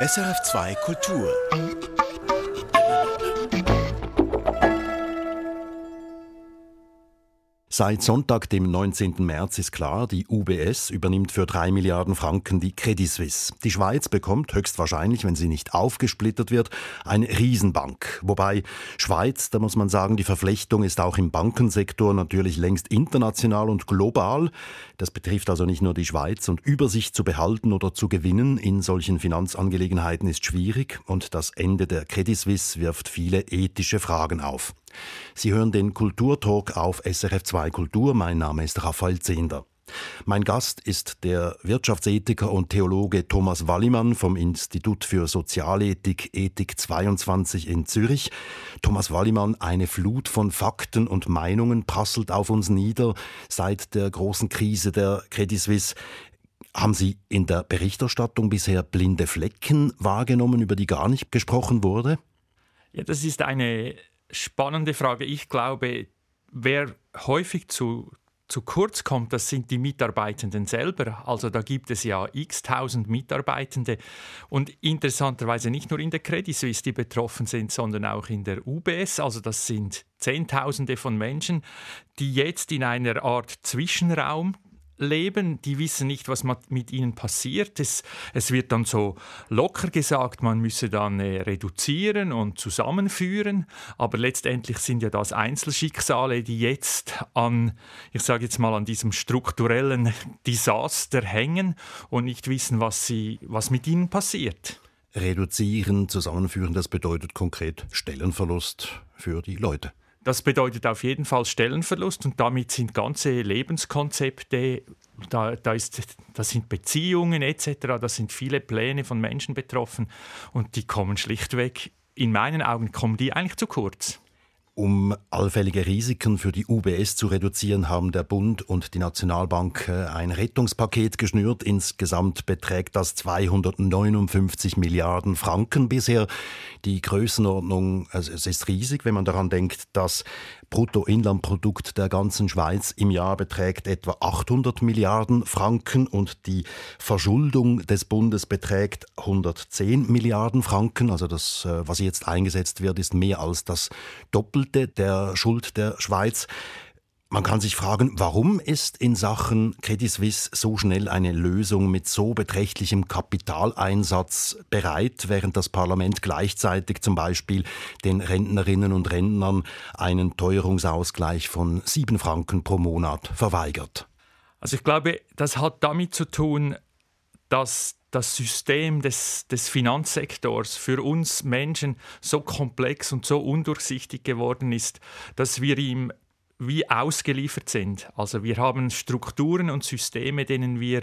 SRF2 Kultur. Seit Sonntag, dem 19. März, ist klar, die UBS übernimmt für drei Milliarden Franken die Credit Suisse. Die Schweiz bekommt höchstwahrscheinlich, wenn sie nicht aufgesplittert wird, eine Riesenbank. Wobei Schweiz, da muss man sagen, die Verflechtung ist auch im Bankensektor natürlich längst international und global. Das betrifft also nicht nur die Schweiz und Übersicht zu behalten oder zu gewinnen in solchen Finanzangelegenheiten ist schwierig und das Ende der Credit Suisse wirft viele ethische Fragen auf. Sie hören den Kulturtalk auf SRF2 Kultur. Mein Name ist Raphael Zehnder. Mein Gast ist der Wirtschaftsethiker und Theologe Thomas Wallimann vom Institut für Sozialethik Ethik 22 in Zürich. Thomas Wallimann, eine Flut von Fakten und Meinungen prasselt auf uns nieder seit der großen Krise der Credit Suisse. Haben Sie in der Berichterstattung bisher blinde Flecken wahrgenommen, über die gar nicht gesprochen wurde? Ja, das ist eine spannende Frage. Ich glaube, wer häufig zu, zu kurz kommt, das sind die Mitarbeitenden selber. Also da gibt es ja x tausend Mitarbeitende und interessanterweise nicht nur in der Credit Suisse, die betroffen sind, sondern auch in der UBS. Also das sind Zehntausende von Menschen, die jetzt in einer Art Zwischenraum leben, die wissen nicht, was mit ihnen passiert. Es, es wird dann so locker gesagt, man müsse dann äh, reduzieren und zusammenführen, aber letztendlich sind ja das Einzelschicksale, die jetzt an, ich sage jetzt mal, an diesem strukturellen Desaster hängen und nicht wissen, was, sie, was mit ihnen passiert. Reduzieren, zusammenführen, das bedeutet konkret Stellenverlust für die Leute. Das bedeutet auf jeden Fall Stellenverlust und damit sind ganze Lebenskonzepte, da, da, ist, da sind Beziehungen etc., da sind viele Pläne von Menschen betroffen und die kommen schlichtweg, in meinen Augen kommen die eigentlich zu kurz. Um allfällige Risiken für die UBS zu reduzieren, haben der Bund und die Nationalbank äh, ein Rettungspaket geschnürt. Insgesamt beträgt das 259 Milliarden Franken bisher. Die Größenordnung, also es ist riesig, wenn man daran denkt, dass Bruttoinlandprodukt der ganzen Schweiz im Jahr beträgt etwa 800 Milliarden Franken und die Verschuldung des Bundes beträgt 110 Milliarden Franken. Also das, äh, was jetzt eingesetzt wird, ist mehr als das Doppelte der Schuld der Schweiz. Man kann sich fragen, warum ist in Sachen Credit Suisse so schnell eine Lösung mit so beträchtlichem Kapitaleinsatz bereit, während das Parlament gleichzeitig zum Beispiel den Rentnerinnen und Rentnern einen Teuerungsausgleich von sieben Franken pro Monat verweigert? Also ich glaube, das hat damit zu tun, dass das System des, des Finanzsektors für uns Menschen so komplex und so undurchsichtig geworden ist, dass wir ihm wie ausgeliefert sind. Also wir haben Strukturen und Systeme, denen wir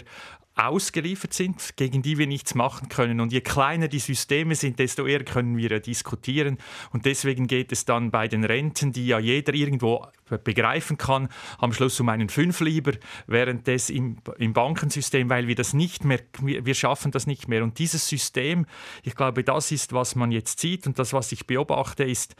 ausgeliefert sind, gegen die wir nichts machen können. Und je kleiner die Systeme sind, desto eher können wir diskutieren. Und deswegen geht es dann bei den Renten, die ja jeder irgendwo begreifen kann, am Schluss um einen Fünflieber, während das im, im Bankensystem, weil wir das nicht mehr, wir schaffen das nicht mehr. Und dieses System, ich glaube, das ist, was man jetzt sieht und das, was ich beobachte, ist,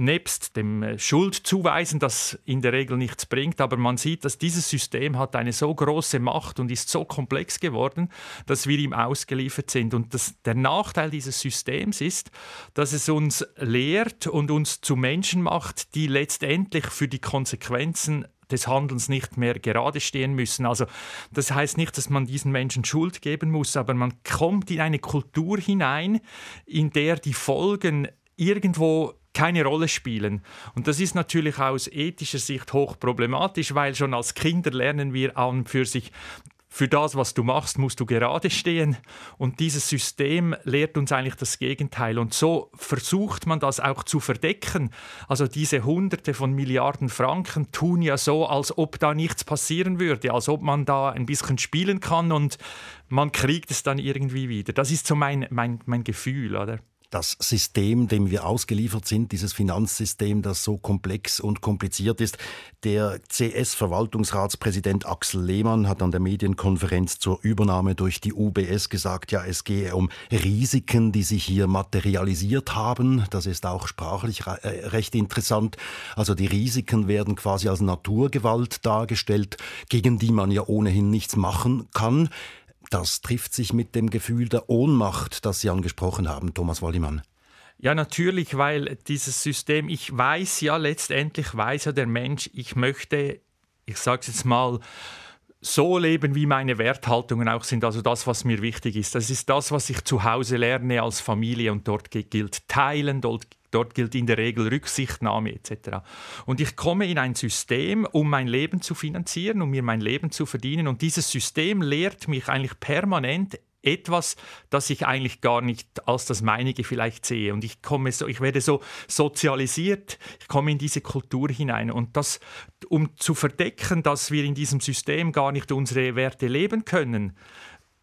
nebst dem äh, Schuldzuweisen, das in der Regel nichts bringt, aber man sieht, dass dieses System hat eine so große Macht und ist so komplex geworden, dass wir ihm ausgeliefert sind. Und das, der Nachteil dieses Systems ist, dass es uns lehrt und uns zu Menschen macht, die letztendlich für die Konsequenzen des Handelns nicht mehr gerade stehen müssen. Also das heißt nicht, dass man diesen Menschen Schuld geben muss, aber man kommt in eine Kultur hinein, in der die Folgen irgendwo keine Rolle spielen. Und das ist natürlich aus ethischer Sicht hoch problematisch, weil schon als Kinder lernen wir an für sich, für das, was du machst, musst du gerade stehen. Und dieses System lehrt uns eigentlich das Gegenteil. Und so versucht man das auch zu verdecken. Also diese Hunderte von Milliarden Franken tun ja so, als ob da nichts passieren würde, als ob man da ein bisschen spielen kann und man kriegt es dann irgendwie wieder. Das ist so mein, mein, mein Gefühl, oder? Das System, dem wir ausgeliefert sind, dieses Finanzsystem, das so komplex und kompliziert ist. Der CS-Verwaltungsratspräsident Axel Lehmann hat an der Medienkonferenz zur Übernahme durch die UBS gesagt, ja, es gehe um Risiken, die sich hier materialisiert haben. Das ist auch sprachlich äh, recht interessant. Also die Risiken werden quasi als Naturgewalt dargestellt, gegen die man ja ohnehin nichts machen kann. Das trifft sich mit dem Gefühl der Ohnmacht, das Sie angesprochen haben, Thomas Wollimann. Ja, natürlich, weil dieses System, ich weiß ja letztendlich, weiß ja der Mensch, ich möchte, ich sage es jetzt mal, so leben, wie meine Werthaltungen auch sind, also das, was mir wichtig ist. Das ist das, was ich zu Hause lerne als Familie und dort gilt Teilen, dort, dort gilt in der Regel Rücksichtnahme etc. Und ich komme in ein System, um mein Leben zu finanzieren, um mir mein Leben zu verdienen und dieses System lehrt mich eigentlich permanent etwas, das ich eigentlich gar nicht als das meinige vielleicht sehe. Und ich komme so, ich werde so sozialisiert, ich komme in diese Kultur hinein. Und das, um zu verdecken, dass wir in diesem System gar nicht unsere Werte leben können,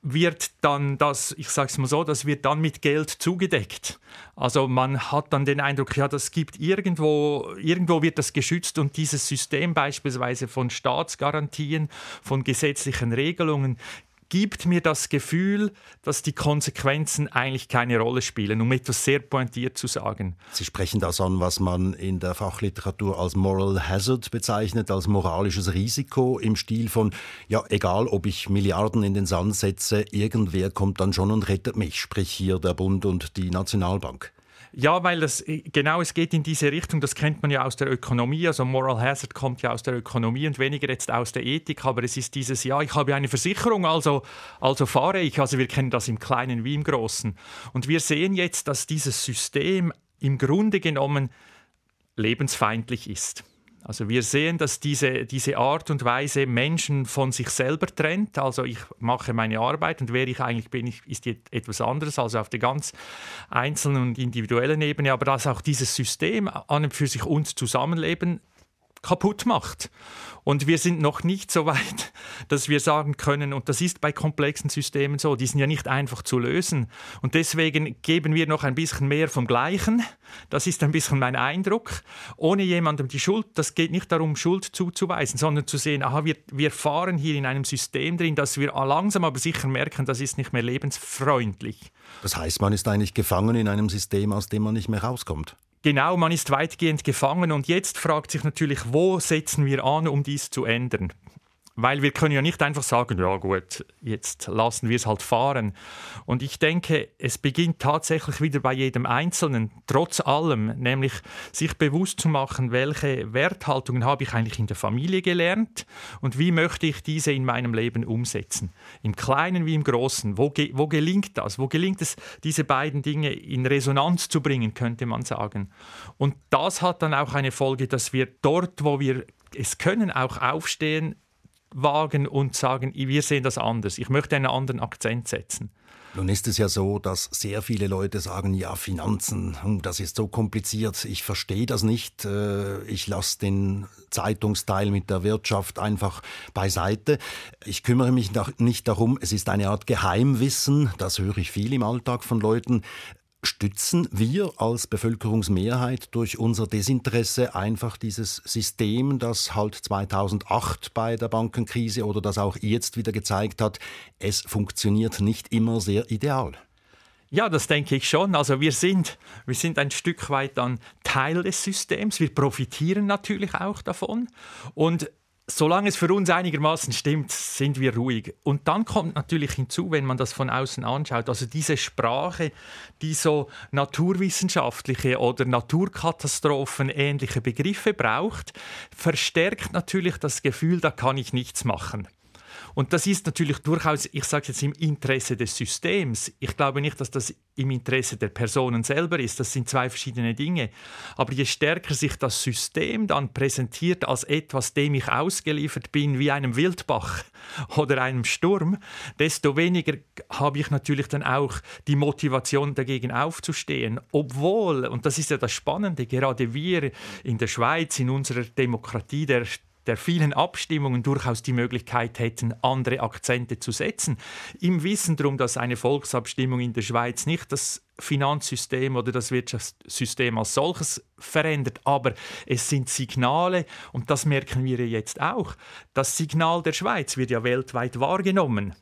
wird dann das, ich sage es mal so, das wird dann mit Geld zugedeckt. Also man hat dann den Eindruck, ja, das gibt irgendwo, irgendwo wird das geschützt und dieses System beispielsweise von Staatsgarantien, von gesetzlichen Regelungen gibt mir das Gefühl, dass die Konsequenzen eigentlich keine Rolle spielen, um etwas sehr pointiert zu sagen. Sie sprechen das an, was man in der Fachliteratur als Moral Hazard bezeichnet, als moralisches Risiko im Stil von, ja, egal ob ich Milliarden in den Sand setze, irgendwer kommt dann schon und rettet mich, sprich hier der Bund und die Nationalbank. Ja, weil das, äh, genau, es geht in diese Richtung, das kennt man ja aus der Ökonomie, also Moral Hazard kommt ja aus der Ökonomie und weniger jetzt aus der Ethik, aber es ist dieses, ja, ich habe eine Versicherung, also, also fahre ich, also wir kennen das im Kleinen wie im Großen. Und wir sehen jetzt, dass dieses System im Grunde genommen lebensfeindlich ist. Also wir sehen, dass diese, diese Art und Weise Menschen von sich selber trennt. Also ich mache meine Arbeit und wer ich eigentlich bin, ist etwas anderes, also auf der ganz einzelnen und individuellen Ebene. Aber dass auch dieses System an und für sich uns Zusammenleben kaputt macht. Und wir sind noch nicht so weit, dass wir sagen können, und das ist bei komplexen Systemen so, die sind ja nicht einfach zu lösen. Und deswegen geben wir noch ein bisschen mehr vom Gleichen. Das ist ein bisschen mein Eindruck. Ohne jemandem die Schuld, das geht nicht darum, Schuld zuzuweisen, sondern zu sehen, aha, wir, wir fahren hier in einem System drin, dass wir langsam aber sicher merken, das ist nicht mehr lebensfreundlich. Das heißt, man ist eigentlich gefangen in einem System, aus dem man nicht mehr rauskommt. Genau, man ist weitgehend gefangen und jetzt fragt sich natürlich, wo setzen wir an, um dies zu ändern? Weil wir können ja nicht einfach sagen, ja gut, jetzt lassen wir es halt fahren. Und ich denke, es beginnt tatsächlich wieder bei jedem Einzelnen, trotz allem, nämlich sich bewusst zu machen, welche Werthaltungen habe ich eigentlich in der Familie gelernt und wie möchte ich diese in meinem Leben umsetzen. Im Kleinen wie im Großen. Wo, ge wo gelingt das? Wo gelingt es, diese beiden Dinge in Resonanz zu bringen, könnte man sagen. Und das hat dann auch eine Folge, dass wir dort, wo wir es können, auch aufstehen, wagen und sagen, wir sehen das anders. Ich möchte einen anderen Akzent setzen. Nun ist es ja so, dass sehr viele Leute sagen, ja, Finanzen, hm, das ist so kompliziert, ich verstehe das nicht, äh, ich lasse den Zeitungsteil mit der Wirtschaft einfach beiseite. Ich kümmere mich nicht darum, es ist eine Art Geheimwissen, das höre ich viel im Alltag von Leuten. Stützen wir als Bevölkerungsmehrheit durch unser Desinteresse einfach dieses System, das halt 2008 bei der Bankenkrise oder das auch jetzt wieder gezeigt hat, es funktioniert nicht immer sehr ideal? Ja, das denke ich schon. Also wir sind, wir sind ein Stück weit dann Teil des Systems. Wir profitieren natürlich auch davon. Und solange es für uns einigermaßen stimmt, sind wir ruhig. Und dann kommt natürlich hinzu, wenn man das von außen anschaut, also diese Sprache, die so naturwissenschaftliche oder Naturkatastrophen ähnliche Begriffe braucht, verstärkt natürlich das Gefühl, da kann ich nichts machen. Und das ist natürlich durchaus, ich sage jetzt im Interesse des Systems. Ich glaube nicht, dass das im Interesse der Personen selber ist. Das sind zwei verschiedene Dinge. Aber je stärker sich das System dann präsentiert als etwas, dem ich ausgeliefert bin, wie einem Wildbach oder einem Sturm, desto weniger habe ich natürlich dann auch die Motivation dagegen aufzustehen. Obwohl, und das ist ja das Spannende, gerade wir in der Schweiz, in unserer Demokratie der der vielen Abstimmungen durchaus die Möglichkeit hätten, andere Akzente zu setzen. Im Wissen darum, dass eine Volksabstimmung in der Schweiz nicht das Finanzsystem oder das Wirtschaftssystem als solches verändert, aber es sind Signale und das merken wir jetzt auch. Das Signal der Schweiz wird ja weltweit wahrgenommen.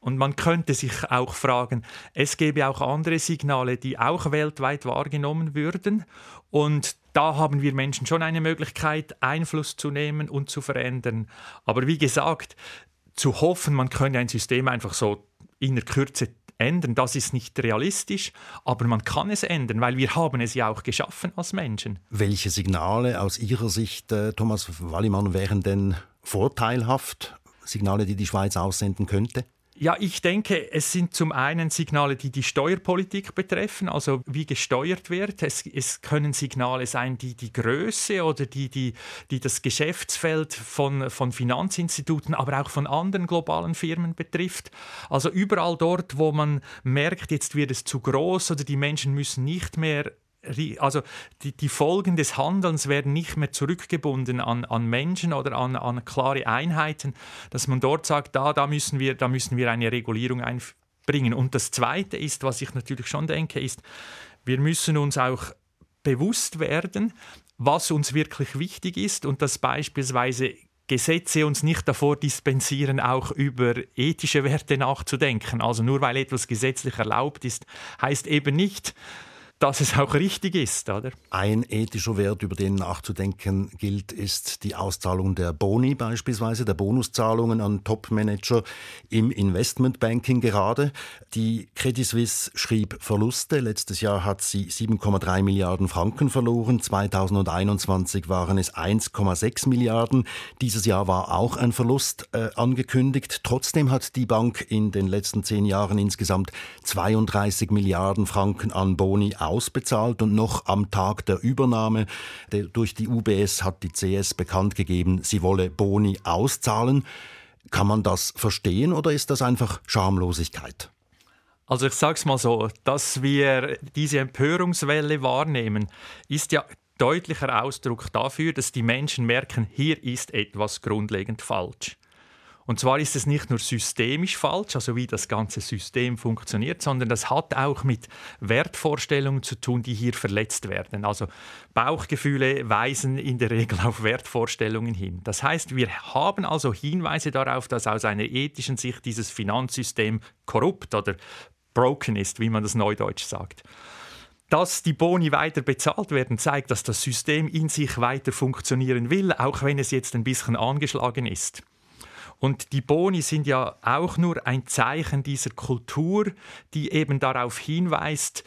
Und man könnte sich auch fragen, es gäbe auch andere Signale, die auch weltweit wahrgenommen würden. Und da haben wir Menschen schon eine Möglichkeit, Einfluss zu nehmen und zu verändern. Aber wie gesagt, zu hoffen, man könne ein System einfach so in der Kürze ändern. Das ist nicht realistisch, aber man kann es ändern, weil wir haben es ja auch geschaffen als Menschen. Welche Signale aus Ihrer Sicht, äh, Thomas Wallimann, wären denn vorteilhaft? Signale, die die Schweiz aussenden könnte? Ja, ich denke, es sind zum einen Signale, die die Steuerpolitik betreffen, also wie gesteuert wird. Es, es können Signale sein, die die Größe oder die, die, die das Geschäftsfeld von, von Finanzinstituten, aber auch von anderen globalen Firmen betrifft. Also überall dort, wo man merkt, jetzt wird es zu groß oder die Menschen müssen nicht mehr also die, die, Folgen des Handelns werden nicht mehr zurückgebunden an, an Menschen oder an, an, klare Einheiten, dass man dort sagt, da, da, müssen wir, da müssen wir eine Regulierung einbringen. Und das Zweite ist, was ich natürlich schon denke, ist, wir müssen uns auch bewusst werden, was uns wirklich wichtig ist und dass beispielsweise Gesetze uns nicht davor dispensieren, auch über ethische Werte nachzudenken. Also nur weil etwas gesetzlich erlaubt ist, heißt eben nicht, dass es auch richtig ist, oder? Ein ethischer Wert, über den nachzudenken gilt, ist die Auszahlung der Boni beispielsweise, der Bonuszahlungen an Topmanager im Investmentbanking gerade. Die Credit Suisse schrieb Verluste. Letztes Jahr hat sie 7,3 Milliarden Franken verloren. 2021 waren es 1,6 Milliarden. Dieses Jahr war auch ein Verlust äh, angekündigt. Trotzdem hat die Bank in den letzten zehn Jahren insgesamt 32 Milliarden Franken an Boni ausbezahlt und noch am Tag der Übernahme durch die UBS hat die CS bekannt gegeben, sie wolle Boni auszahlen. Kann man das verstehen oder ist das einfach Schamlosigkeit? Also ich sage es mal so, dass wir diese Empörungswelle wahrnehmen, ist ja deutlicher Ausdruck dafür, dass die Menschen merken, hier ist etwas grundlegend falsch. Und zwar ist es nicht nur systemisch falsch, also wie das ganze System funktioniert, sondern das hat auch mit Wertvorstellungen zu tun, die hier verletzt werden. Also Bauchgefühle weisen in der Regel auf Wertvorstellungen hin. Das heißt, wir haben also Hinweise darauf, dass aus einer ethischen Sicht dieses Finanzsystem korrupt oder broken ist, wie man das neudeutsch sagt. Dass die Boni weiter bezahlt werden, zeigt, dass das System in sich weiter funktionieren will, auch wenn es jetzt ein bisschen angeschlagen ist. Und die Boni sind ja auch nur ein Zeichen dieser Kultur, die eben darauf hinweist,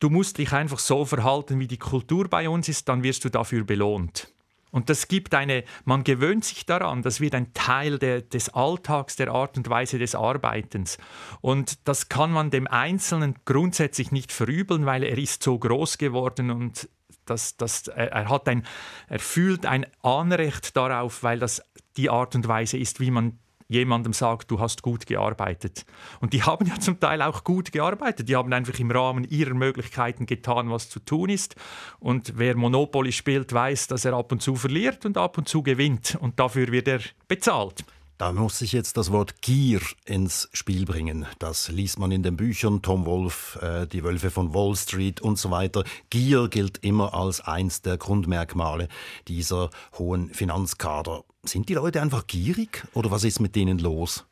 du musst dich einfach so verhalten, wie die Kultur bei uns ist, dann wirst du dafür belohnt. Und das gibt eine, man gewöhnt sich daran, das wird ein Teil der, des Alltags, der Art und Weise des Arbeitens. Und das kann man dem Einzelnen grundsätzlich nicht verübeln, weil er ist so groß geworden und das, das, er, hat ein, er fühlt ein Anrecht darauf, weil das die Art und Weise ist, wie man jemandem sagt, du hast gut gearbeitet. Und die haben ja zum Teil auch gut gearbeitet. Die haben einfach im Rahmen ihrer Möglichkeiten getan, was zu tun ist. Und wer Monopoly spielt, weiß, dass er ab und zu verliert und ab und zu gewinnt. Und dafür wird er bezahlt. Da muss ich jetzt das Wort Gier ins Spiel bringen. Das liest man in den Büchern, Tom Wolf, äh, Die Wölfe von Wall Street und so weiter. Gier gilt immer als eins der Grundmerkmale dieser hohen Finanzkader. Sind die Leute einfach gierig oder was ist mit denen los?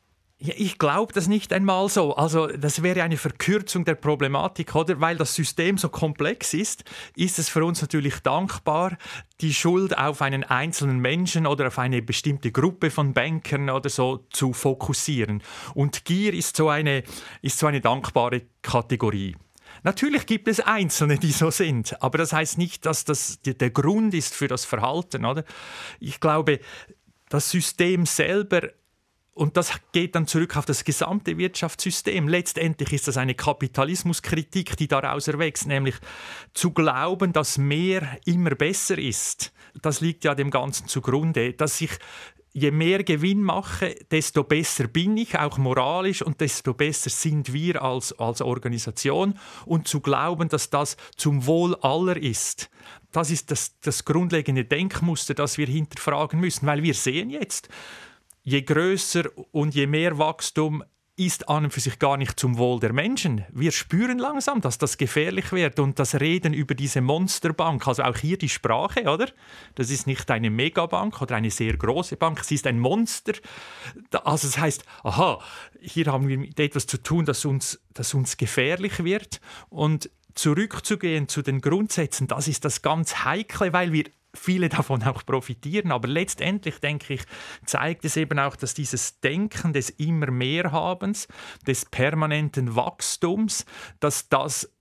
Ich glaube das nicht einmal so. Also das wäre eine Verkürzung der Problematik, oder? Weil das System so komplex ist, ist es für uns natürlich dankbar, die Schuld auf einen einzelnen Menschen oder auf eine bestimmte Gruppe von Bankern oder so zu fokussieren. Und Gier ist so eine, ist so eine dankbare Kategorie. Natürlich gibt es Einzelne, die so sind, aber das heißt nicht, dass das der Grund ist für das Verhalten, oder? Ich glaube, das System selber und das geht dann zurück auf das gesamte Wirtschaftssystem. Letztendlich ist das eine Kapitalismuskritik, die daraus erwächst, nämlich zu glauben, dass mehr immer besser ist. Das liegt ja dem Ganzen zugrunde, dass ich je mehr Gewinn mache, desto besser bin ich, auch moralisch, und desto besser sind wir als, als Organisation. Und zu glauben, dass das zum Wohl aller ist, das ist das, das grundlegende Denkmuster, das wir hinterfragen müssen, weil wir sehen jetzt, je größer und je mehr Wachstum ist an und für sich gar nicht zum Wohl der Menschen. Wir spüren langsam, dass das gefährlich wird und das Reden über diese Monsterbank, also auch hier die Sprache, oder? Das ist nicht eine Megabank oder eine sehr große Bank, es ist ein Monster. Also das heißt, aha, hier haben wir mit etwas zu tun, das uns, das uns gefährlich wird und zurückzugehen zu den Grundsätzen, das ist das ganz Heikle, weil wir viele davon auch profitieren. Aber letztendlich, denke ich, zeigt es eben auch, dass dieses Denken des immer mehr Habens, des permanenten Wachstums, dass das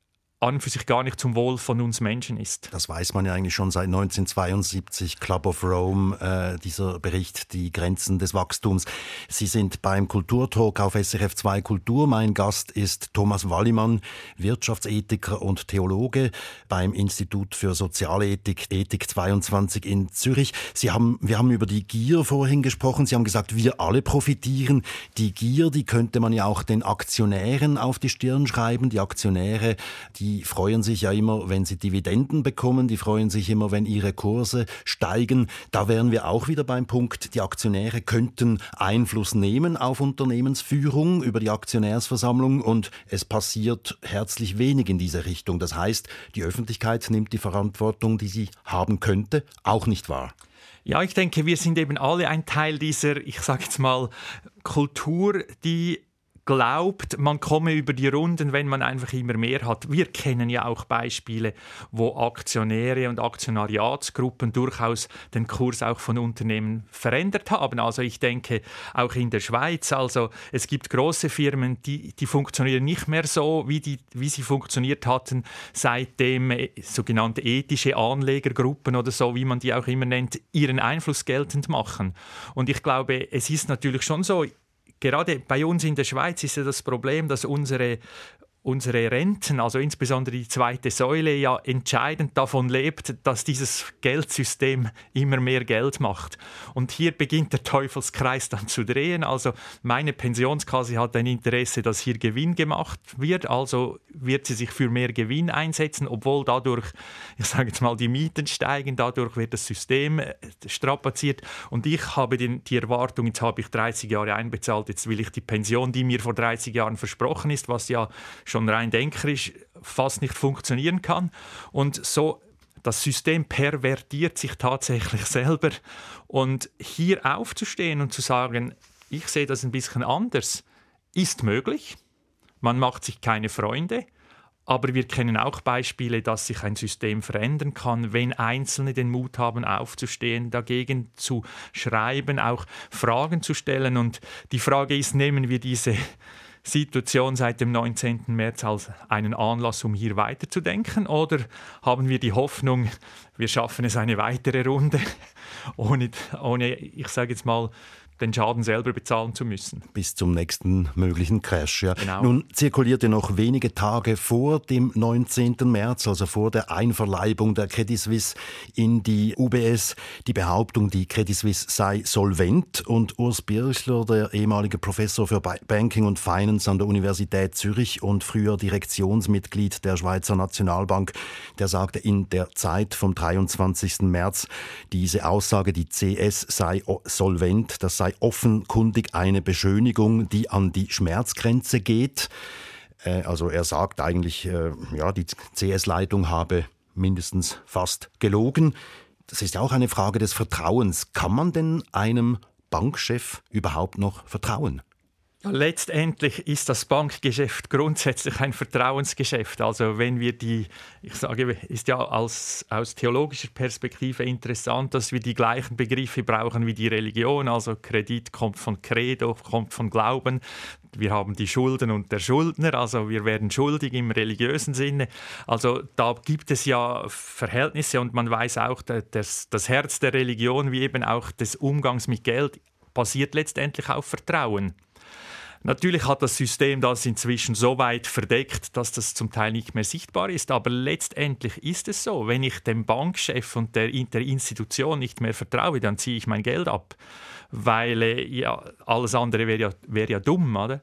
an und für sich gar nicht zum Wohl von uns Menschen ist. Das weiß man ja eigentlich schon seit 1972, Club of Rome, äh, dieser Bericht, die Grenzen des Wachstums. Sie sind beim Kulturtalk auf SRF 2 Kultur. Mein Gast ist Thomas Wallimann, Wirtschaftsethiker und Theologe beim Institut für Sozialethik, Ethik 22 in Zürich. Sie haben, wir haben über die Gier vorhin gesprochen. Sie haben gesagt, wir alle profitieren. Die Gier, die könnte man ja auch den Aktionären auf die Stirn schreiben. Die Aktionäre, die die freuen sich ja immer, wenn sie Dividenden bekommen, die freuen sich immer, wenn ihre Kurse steigen. Da wären wir auch wieder beim Punkt, die Aktionäre könnten Einfluss nehmen auf Unternehmensführung über die Aktionärsversammlung und es passiert herzlich wenig in diese Richtung. Das heißt, die Öffentlichkeit nimmt die Verantwortung, die sie haben könnte, auch nicht wahr. Ja, ich denke, wir sind eben alle ein Teil dieser, ich sage jetzt mal, Kultur, die glaubt, man komme über die Runden, wenn man einfach immer mehr hat. Wir kennen ja auch Beispiele, wo Aktionäre und Aktionariatsgruppen durchaus den Kurs auch von Unternehmen verändert haben. Also ich denke auch in der Schweiz, also es gibt große Firmen, die, die funktionieren nicht mehr so, wie, die, wie sie funktioniert hatten, seitdem äh, sogenannte ethische Anlegergruppen oder so, wie man die auch immer nennt, ihren Einfluss geltend machen. Und ich glaube, es ist natürlich schon so, gerade bei uns in der Schweiz ist ja das Problem, dass unsere unsere Renten, also insbesondere die zweite Säule, ja entscheidend davon lebt, dass dieses Geldsystem immer mehr Geld macht. Und hier beginnt der Teufelskreis dann zu drehen. Also meine Pensionskasse hat ein Interesse, dass hier Gewinn gemacht wird, also wird sie sich für mehr Gewinn einsetzen, obwohl dadurch, ich sage jetzt mal, die Mieten steigen, dadurch wird das System äh, strapaziert. Und ich habe die, die Erwartung, jetzt habe ich 30 Jahre einbezahlt, jetzt will ich die Pension, die mir vor 30 Jahren versprochen ist, was ja schon rein denkerisch fast nicht funktionieren kann. Und so das System pervertiert sich tatsächlich selber. Und hier aufzustehen und zu sagen, ich sehe das ein bisschen anders, ist möglich. Man macht sich keine Freunde. Aber wir kennen auch Beispiele, dass sich ein System verändern kann, wenn Einzelne den Mut haben, aufzustehen, dagegen zu schreiben, auch Fragen zu stellen. Und die Frage ist, nehmen wir diese Situation seit dem 19. März als einen Anlass, um hier weiterzudenken? Oder haben wir die Hoffnung, wir schaffen es eine weitere Runde, ohne, ohne ich sage jetzt mal, den Schaden selber bezahlen zu müssen. Bis zum nächsten möglichen Crash. Ja. Genau. Nun zirkulierte noch wenige Tage vor dem 19. März, also vor der Einverleibung der Credit Suisse in die UBS, die Behauptung, die Credit Suisse sei solvent. Und Urs Birchler, der ehemalige Professor für Banking und Finance an der Universität Zürich und früher Direktionsmitglied der Schweizer Nationalbank, der sagte in der Zeit vom 23. März, diese Aussage, die CS sei solvent, das sei sei offenkundig eine Beschönigung, die an die Schmerzgrenze geht. Äh, also er sagt eigentlich, äh, ja, die CS-Leitung habe mindestens fast gelogen. Das ist auch eine Frage des Vertrauens. Kann man denn einem Bankchef überhaupt noch vertrauen? Letztendlich ist das Bankgeschäft grundsätzlich ein Vertrauensgeschäft. Also wenn wir die, ich sage, ist ja als, aus theologischer Perspektive interessant, dass wir die gleichen Begriffe brauchen wie die Religion. Also Kredit kommt von Credo, kommt von Glauben. Wir haben die Schulden und der Schuldner, also wir werden schuldig im religiösen Sinne. Also da gibt es ja Verhältnisse und man weiß auch, dass das Herz der Religion wie eben auch des Umgangs mit Geld basiert letztendlich auf Vertrauen. Natürlich hat das System das inzwischen so weit verdeckt, dass das zum Teil nicht mehr sichtbar ist. Aber letztendlich ist es so, wenn ich dem Bankchef und der, der Institution nicht mehr vertraue, dann ziehe ich mein Geld ab. Weil äh, ja, alles andere wäre ja, wär ja dumm. Oder?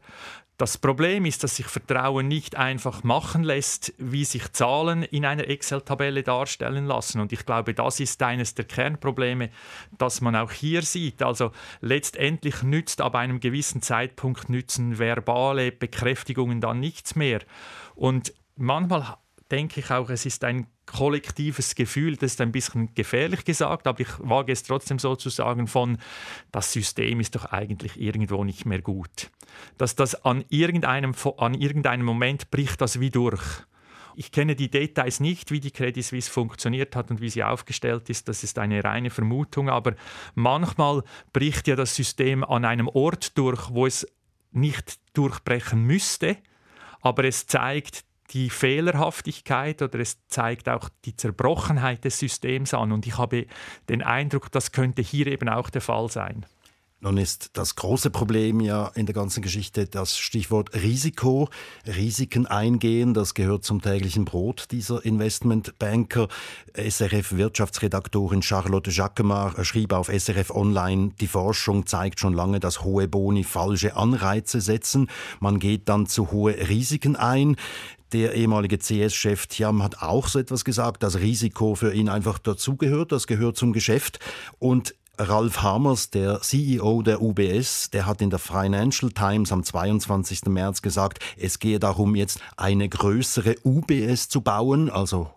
Das Problem ist, dass sich Vertrauen nicht einfach machen lässt, wie sich Zahlen in einer Excel-Tabelle darstellen lassen. Und ich glaube, das ist eines der Kernprobleme, das man auch hier sieht. Also letztendlich nützt ab einem gewissen Zeitpunkt nützen verbale Bekräftigungen dann nichts mehr. Und manchmal denke ich auch, es ist ein kollektives Gefühl, das ist ein bisschen gefährlich gesagt, aber ich wage es trotzdem so zu sagen von, das System ist doch eigentlich irgendwo nicht mehr gut. Dass das an irgendeinem, an irgendeinem Moment bricht das wie durch. Ich kenne die Details nicht, wie die Credit Suisse funktioniert hat und wie sie aufgestellt ist. Das ist eine reine Vermutung. Aber manchmal bricht ja das System an einem Ort durch, wo es nicht durchbrechen müsste. Aber es zeigt die Fehlerhaftigkeit oder es zeigt auch die Zerbrochenheit des Systems an. Und ich habe den Eindruck, das könnte hier eben auch der Fall sein. Nun ist das große Problem ja in der ganzen Geschichte das Stichwort Risiko, Risiken eingehen. Das gehört zum täglichen Brot dieser Investmentbanker. SRF-Wirtschaftsredaktorin Charlotte Jacquemart schrieb auf SRF Online, die Forschung zeigt schon lange, dass hohe Boni falsche Anreize setzen. Man geht dann zu hohe Risiken ein. Der ehemalige CS-Chef Thiam hat auch so etwas gesagt, dass Risiko für ihn einfach dazugehört, das gehört zum Geschäft. Und Ralf Hamers, der CEO der UBS, der hat in der Financial Times am 22. März gesagt, es gehe darum, jetzt eine größere UBS zu bauen, also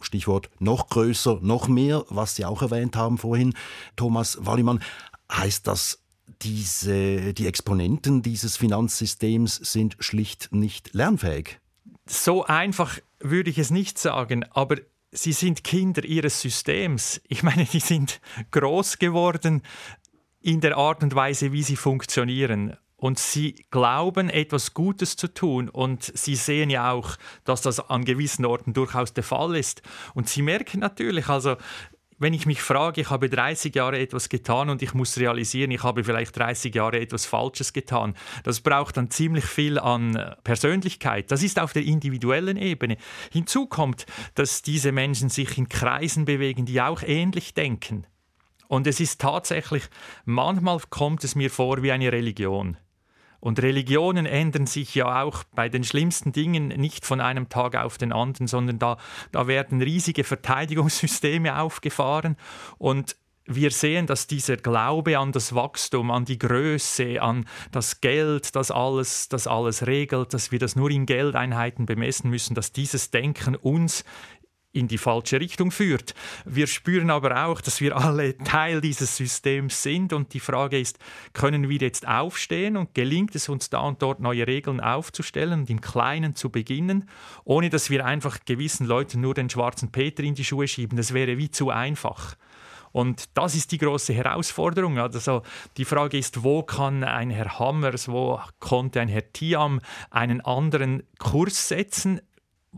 Stichwort noch größer, noch mehr, was Sie auch erwähnt haben vorhin, Thomas Wallimann. Heißt das, diese, die Exponenten dieses Finanzsystems sind schlicht nicht lernfähig? So einfach würde ich es nicht sagen, aber sie sind Kinder ihres Systems. Ich meine, die sind groß geworden in der Art und Weise, wie sie funktionieren. Und sie glauben, etwas Gutes zu tun. Und sie sehen ja auch, dass das an gewissen Orten durchaus der Fall ist. Und sie merken natürlich, also wenn ich mich frage, ich habe 30 Jahre etwas getan und ich muss realisieren, ich habe vielleicht 30 Jahre etwas Falsches getan, das braucht dann ziemlich viel an äh, Persönlichkeit. Das ist auf der individuellen Ebene. Hinzu kommt, dass diese Menschen sich in Kreisen bewegen, die auch ähnlich denken. Und es ist tatsächlich, manchmal kommt es mir vor wie eine Religion. Und Religionen ändern sich ja auch bei den schlimmsten Dingen nicht von einem Tag auf den anderen, sondern da, da werden riesige Verteidigungssysteme aufgefahren. Und wir sehen, dass dieser Glaube an das Wachstum, an die Größe, an das Geld, das alles, das alles regelt, dass wir das nur in Geldeinheiten bemessen müssen, dass dieses Denken uns in die falsche Richtung führt. Wir spüren aber auch, dass wir alle Teil dieses Systems sind und die Frage ist, können wir jetzt aufstehen und gelingt es uns da und dort neue Regeln aufzustellen und im Kleinen zu beginnen, ohne dass wir einfach gewissen Leuten nur den schwarzen Peter in die Schuhe schieben. Das wäre wie zu einfach. Und das ist die große Herausforderung. Also die Frage ist, wo kann ein Herr Hammers, wo konnte ein Herr Tiam einen anderen Kurs setzen,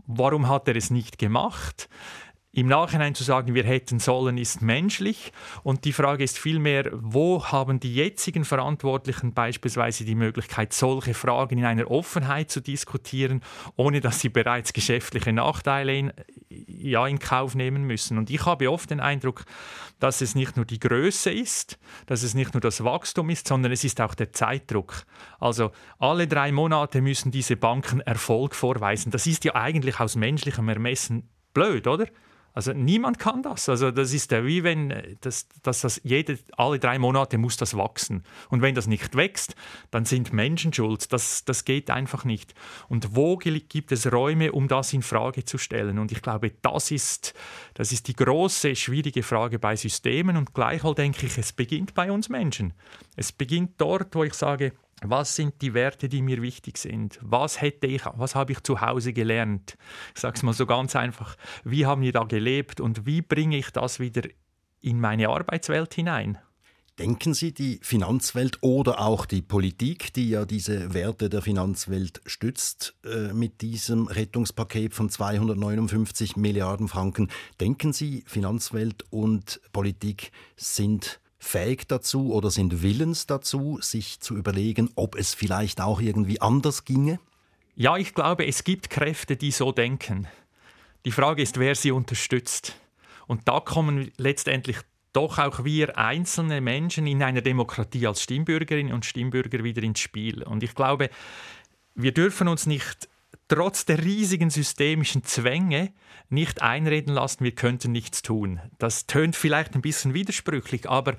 warum hat er es nicht gemacht? Im Nachhinein zu sagen, wir hätten sollen, ist menschlich. Und die Frage ist vielmehr, wo haben die jetzigen Verantwortlichen beispielsweise die Möglichkeit, solche Fragen in einer Offenheit zu diskutieren, ohne dass sie bereits geschäftliche Nachteile in, ja, in Kauf nehmen müssen. Und ich habe oft den Eindruck, dass es nicht nur die Größe ist, dass es nicht nur das Wachstum ist, sondern es ist auch der Zeitdruck. Also alle drei Monate müssen diese Banken Erfolg vorweisen. Das ist ja eigentlich aus menschlichem Ermessen blöd, oder? Also niemand kann das. Also das ist ja wie wenn äh, das, das, das jede, alle drei Monate muss das wachsen. Und wenn das nicht wächst, dann sind Menschen schuld. Das, das geht einfach nicht. Und wo gibt es Räume, um das in Frage zu stellen? Und ich glaube, das ist, das ist die große, schwierige Frage bei Systemen. Und gleichwohl denke ich, es beginnt bei uns Menschen. Es beginnt dort, wo ich sage, was sind die Werte, die mir wichtig sind? Was hätte ich, was habe ich zu Hause gelernt? Ich sage es mal so ganz einfach. Wie haben wir da gelebt und wie bringe ich das wieder in meine Arbeitswelt hinein? Denken Sie, die Finanzwelt oder auch die Politik, die ja diese Werte der Finanzwelt stützt, äh, mit diesem Rettungspaket von 259 Milliarden Franken, denken Sie, Finanzwelt und Politik sind fähig dazu oder sind willens dazu, sich zu überlegen, ob es vielleicht auch irgendwie anders ginge? Ja, ich glaube, es gibt Kräfte, die so denken. Die Frage ist, wer sie unterstützt. Und da kommen letztendlich doch auch wir einzelne Menschen in einer Demokratie als Stimmbürgerinnen und Stimmbürger wieder ins Spiel. Und ich glaube, wir dürfen uns nicht trotz der riesigen systemischen Zwänge nicht einreden lassen, wir könnten nichts tun. Das tönt vielleicht ein bisschen widersprüchlich, aber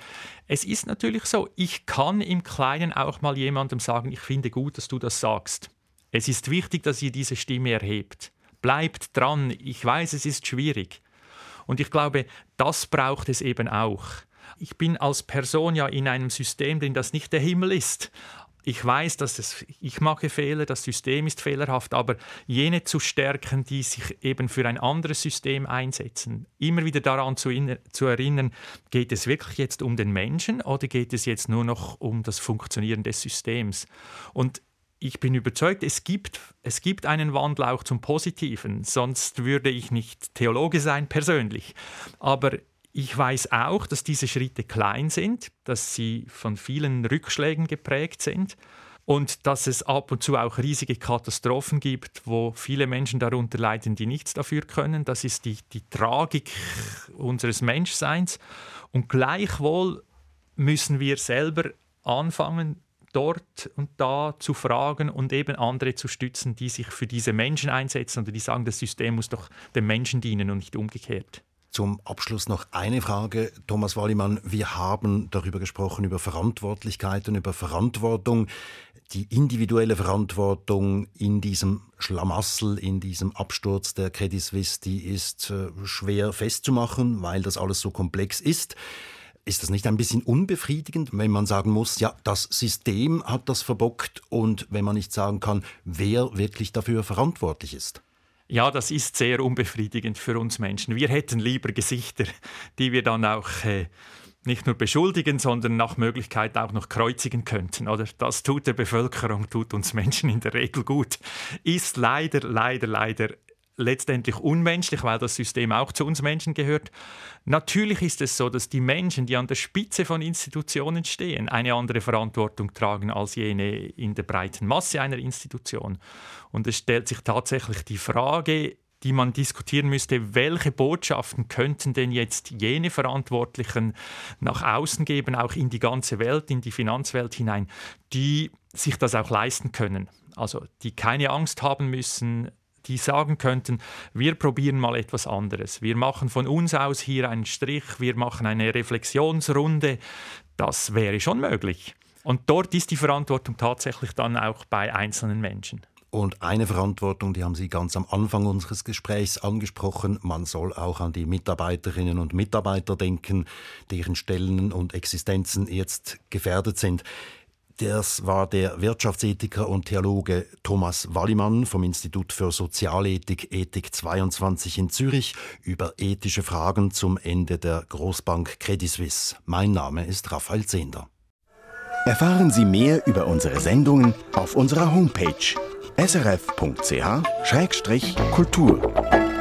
es ist natürlich so, ich kann im Kleinen auch mal jemandem sagen, ich finde gut, dass du das sagst. Es ist wichtig, dass ihr diese Stimme erhebt. Bleibt dran, ich weiß, es ist schwierig. Und ich glaube, das braucht es eben auch. Ich bin als Person ja in einem System, in das nicht der Himmel ist ich weiß, dass es, ich mache Fehler, das System ist fehlerhaft, aber jene zu stärken, die sich eben für ein anderes System einsetzen, immer wieder daran zu, zu erinnern, geht es wirklich jetzt um den Menschen oder geht es jetzt nur noch um das Funktionieren des Systems? Und ich bin überzeugt, es gibt, es gibt einen Wandel auch zum Positiven, sonst würde ich nicht Theologe sein persönlich. Aber ich weiß auch, dass diese Schritte klein sind, dass sie von vielen Rückschlägen geprägt sind und dass es ab und zu auch riesige Katastrophen gibt, wo viele Menschen darunter leiden, die nichts dafür können. Das ist die, die Tragik unseres Menschseins. Und gleichwohl müssen wir selber anfangen, dort und da zu fragen und eben andere zu stützen, die sich für diese Menschen einsetzen oder die sagen, das System muss doch dem Menschen dienen und nicht umgekehrt. Zum Abschluss noch eine Frage, Thomas Wallimann. Wir haben darüber gesprochen, über Verantwortlichkeit und über Verantwortung. Die individuelle Verantwortung in diesem Schlamassel, in diesem Absturz der Credit Suisse, die ist äh, schwer festzumachen, weil das alles so komplex ist. Ist das nicht ein bisschen unbefriedigend, wenn man sagen muss, ja, das System hat das verbockt und wenn man nicht sagen kann, wer wirklich dafür verantwortlich ist? Ja, das ist sehr unbefriedigend für uns Menschen. Wir hätten lieber Gesichter, die wir dann auch äh, nicht nur beschuldigen, sondern nach Möglichkeit auch noch kreuzigen könnten. Oder das tut der Bevölkerung, tut uns Menschen in der Regel gut. Ist leider, leider, leider letztendlich unmenschlich, weil das System auch zu uns Menschen gehört. Natürlich ist es so, dass die Menschen, die an der Spitze von Institutionen stehen, eine andere Verantwortung tragen als jene in der breiten Masse einer Institution. Und es stellt sich tatsächlich die Frage, die man diskutieren müsste, welche Botschaften könnten denn jetzt jene Verantwortlichen nach außen geben, auch in die ganze Welt, in die Finanzwelt hinein, die sich das auch leisten können. Also die keine Angst haben müssen, die sagen könnten, wir probieren mal etwas anderes. Wir machen von uns aus hier einen Strich, wir machen eine Reflexionsrunde. Das wäre schon möglich. Und dort ist die Verantwortung tatsächlich dann auch bei einzelnen Menschen. Und eine Verantwortung, die haben Sie ganz am Anfang unseres Gesprächs angesprochen, man soll auch an die Mitarbeiterinnen und Mitarbeiter denken, deren Stellen und Existenzen jetzt gefährdet sind. Das war der Wirtschaftsethiker und Theologe Thomas Wallimann vom Institut für Sozialethik Ethik 22 in Zürich über ethische Fragen zum Ende der Großbank Credit Suisse. Mein Name ist Raphael Zehnder. Erfahren Sie mehr über unsere Sendungen auf unserer Homepage srf.ch-kultur.